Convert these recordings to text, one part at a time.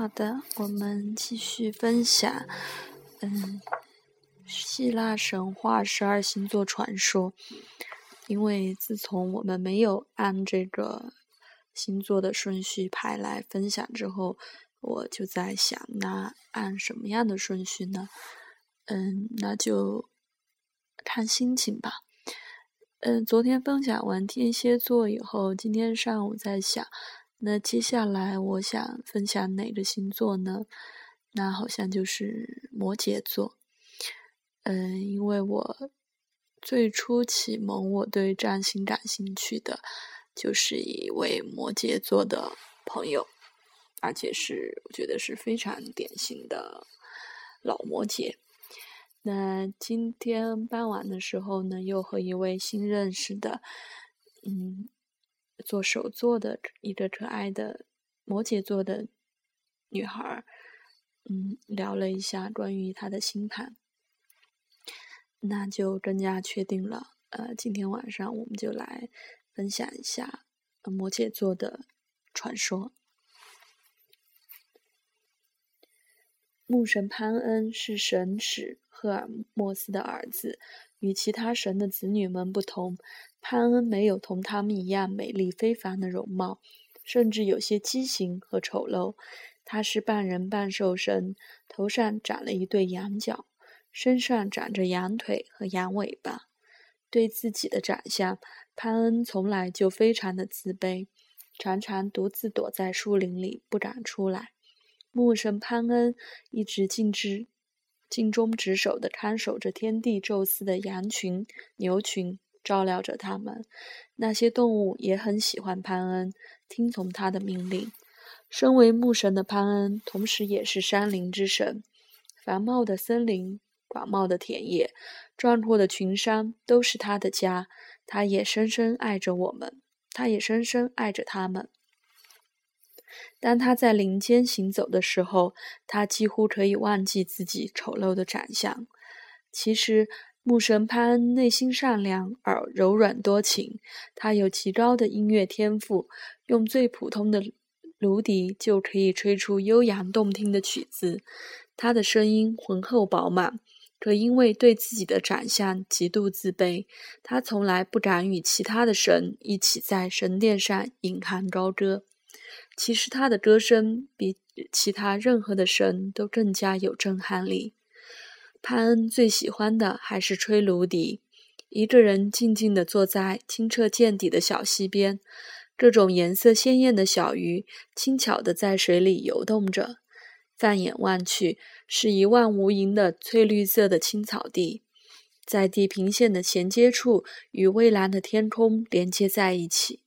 好的，我们继续分享。嗯，希腊神话十二星座传说。因为自从我们没有按这个星座的顺序排来分享之后，我就在想，那按什么样的顺序呢？嗯，那就看心情吧。嗯，昨天分享完天蝎座以后，今天上午在想。那接下来我想分享哪个星座呢？那好像就是摩羯座。嗯，因为我最初启蒙我对占星感兴趣的，就是一位摩羯座的朋友，而且是我觉得是非常典型的老摩羯。那今天傍晚的时候呢，又和一位新认识的，嗯。做手作的一个可爱的摩羯座的女孩，嗯，聊了一下关于她的星盘，那就更加确定了。呃，今天晚上我们就来分享一下摩羯座的传说。牧神潘恩是神使赫尔墨斯的儿子，与其他神的子女们不同。潘恩没有同他们一样美丽非凡的容貌，甚至有些畸形和丑陋。他是半人半兽神，头上长了一对羊角，身上长着羊腿和羊尾巴。对自己的长相，潘恩从来就非常的自卑，常常独自躲在树林里不敢出来。牧神潘恩一直尽职、尽忠职守地看守着天帝宙斯的羊群、牛群。照料着他们，那些动物也很喜欢潘恩，听从他的命令。身为牧神的潘恩，同时也是山林之神。繁茂的森林、广袤的田野、壮阔的群山，都是他的家。他也深深爱着我们，他也深深爱着他们。当他在林间行走的时候，他几乎可以忘记自己丑陋的长相。其实。牧神潘恩内心善良而柔软多情，他有极高的音乐天赋，用最普通的芦笛就可以吹出悠扬动听的曲子。他的声音浑厚饱满，可因为对自己的长相极度自卑，他从来不敢与其他的神一起在神殿上引吭高歌。其实他的歌声比其他任何的神都更加有震撼力。潘恩最喜欢的还是吹芦笛，一个人静静地坐在清澈见底的小溪边，各种颜色鲜艳的小鱼轻巧地在水里游动着。放眼望去，是一望无垠的翠绿色的青草地，在地平线的衔接处与蔚蓝的天空连接在一起。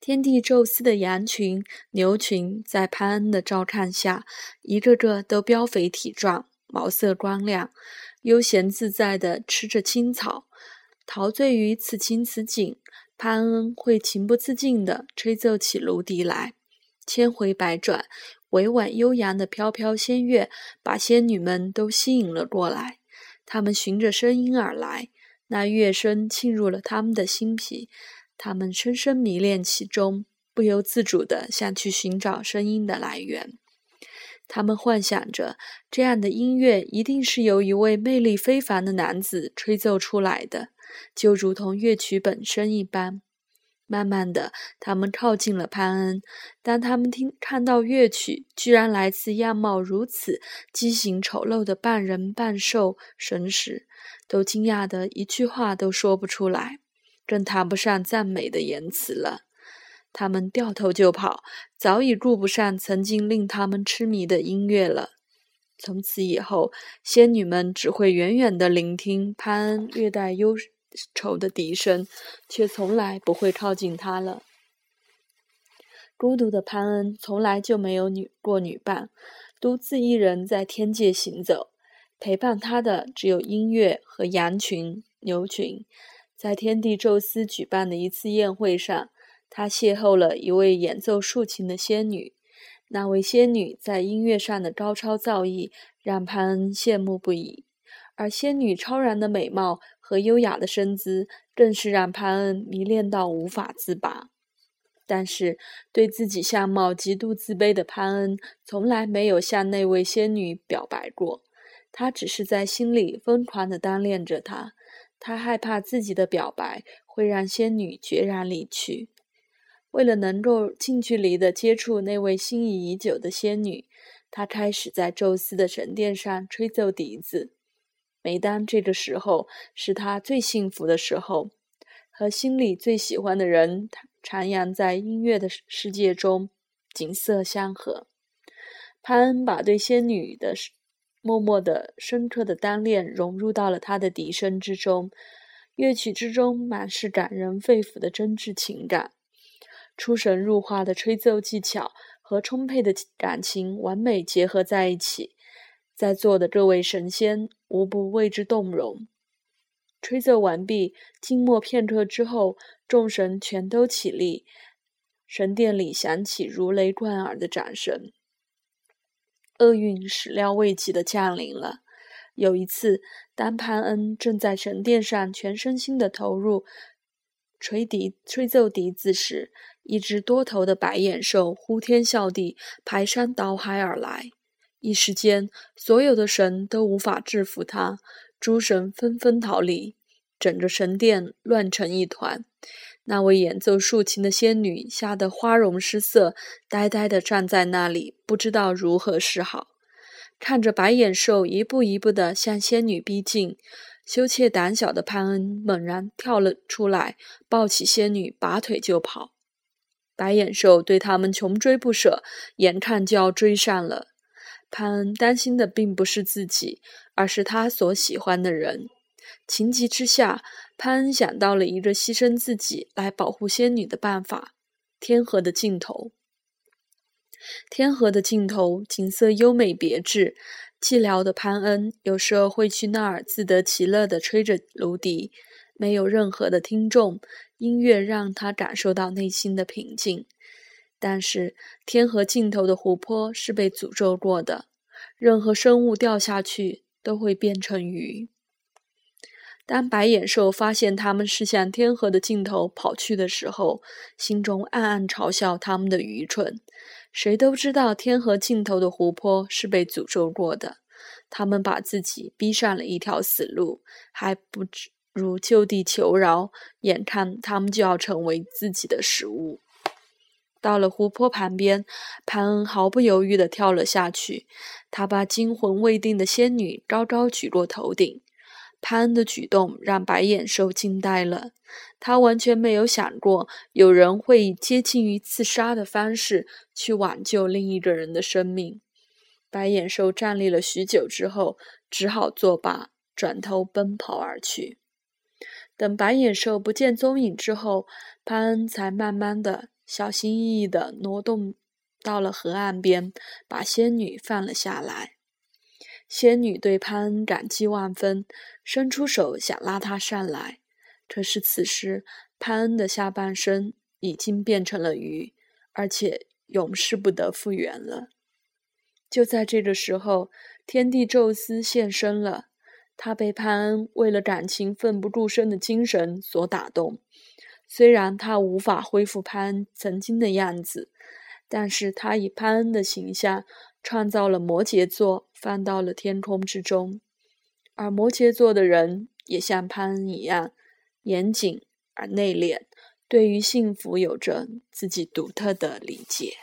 天帝宙斯的羊群、牛群在潘恩的照看下，一个个都膘肥体壮。毛色光亮，悠闲自在地吃着青草，陶醉于此情此景。潘恩会情不自禁地吹奏起芦笛来，千回百转，委婉悠扬的飘飘仙乐把仙女们都吸引了过来。他们循着声音而来，那乐声沁入了他们的心脾，他们深深迷恋其中，不由自主地想去寻找声音的来源。他们幻想着，这样的音乐一定是由一位魅力非凡的男子吹奏出来的，就如同乐曲本身一般。慢慢的，他们靠近了潘恩。当他们听看到乐曲居然来自样貌如此畸形丑陋的半人半兽神时，都惊讶得一句话都说不出来，更谈不上赞美的言辞了。他们掉头就跑，早已顾不上曾经令他们痴迷的音乐了。从此以后，仙女们只会远远地聆听潘恩略带忧愁的笛声，却从来不会靠近他了。孤独的潘恩从来就没有女过女伴，独自一人在天界行走，陪伴他的只有音乐和羊群、牛群。在天帝宙斯举办的一次宴会上。他邂逅了一位演奏竖琴的仙女，那位仙女在音乐上的高超造诣让潘恩羡慕不已，而仙女超然的美貌和优雅的身姿更是让潘恩迷恋到无法自拔。但是对自己相貌极度自卑的潘恩，从来没有向那位仙女表白过。他只是在心里疯狂地单恋着她。他害怕自己的表白会让仙女决然离去。为了能够近距离的接触那位心仪已久的仙女，他开始在宙斯的神殿上吹奏笛子。每当这个时候是他最幸福的时候，和心里最喜欢的人徜徉在音乐的世界中，景色相合。潘恩把对仙女的默默的、深刻的单恋融入到了他的笛声之中，乐曲之中满是感人肺腑的真挚情感，出神入化的吹奏技巧和充沛的感情完美结合在一起。在座的各位神仙无不为之动容。吹奏完毕，静默片刻之后，众神全都起立，神殿里响起如雷贯耳的掌声。厄运始料未及的降临了。有一次，当潘恩正在神殿上全身心的投入吹笛、吹奏笛子时，一只多头的白眼兽呼天啸地、排山倒海而来。一时间，所有的神都无法制服他，诸神纷纷逃离，整个神殿乱成一团。那位演奏竖琴的仙女吓得花容失色，呆呆地站在那里，不知道如何是好。看着白眼兽一步一步地向仙女逼近，羞怯胆小的潘恩猛然跳了出来，抱起仙女，拔腿就跑。白眼兽对他们穷追不舍，眼看就要追上了。潘恩担心的并不是自己，而是他所喜欢的人。情急之下，潘恩想到了一个牺牲自己来保护仙女的办法——天河的尽头。天河的尽头，景色优美别致。寂寥的潘恩有时候会去那儿，自得其乐地吹着芦笛，没有任何的听众，音乐让他感受到内心的平静。但是，天河尽头的湖泊是被诅咒过的，任何生物掉下去都会变成鱼。当白眼兽发现他们是向天河的尽头跑去的时候，心中暗暗嘲笑他们的愚蠢。谁都知道天河尽头的湖泊是被诅咒过的，他们把自己逼上了一条死路，还不如就地求饶。眼看他们就要成为自己的食物。到了湖泊旁边，潘恩毫不犹豫地跳了下去。他把惊魂未定的仙女高高举过头顶。潘恩的举动让白眼兽惊呆了。他完全没有想过有人会以接近于自杀的方式去挽救另一个人的生命。白眼兽站立了许久之后，只好作罢，转头奔跑而去。等白眼兽不见踪影之后，潘恩才慢慢的。小心翼翼地挪动到了河岸边，把仙女放了下来。仙女对潘恩感激万分，伸出手想拉他上来。可是此时，潘恩的下半身已经变成了鱼，而且永世不得复原了。就在这个时候，天帝宙斯现身了。他被潘恩为了感情奋不顾身的精神所打动。虽然他无法恢复潘恩曾经的样子，但是他以潘恩的形象创造了摩羯座，放到了天空之中。而摩羯座的人也像潘恩一样严谨而内敛，对于幸福有着自己独特的理解。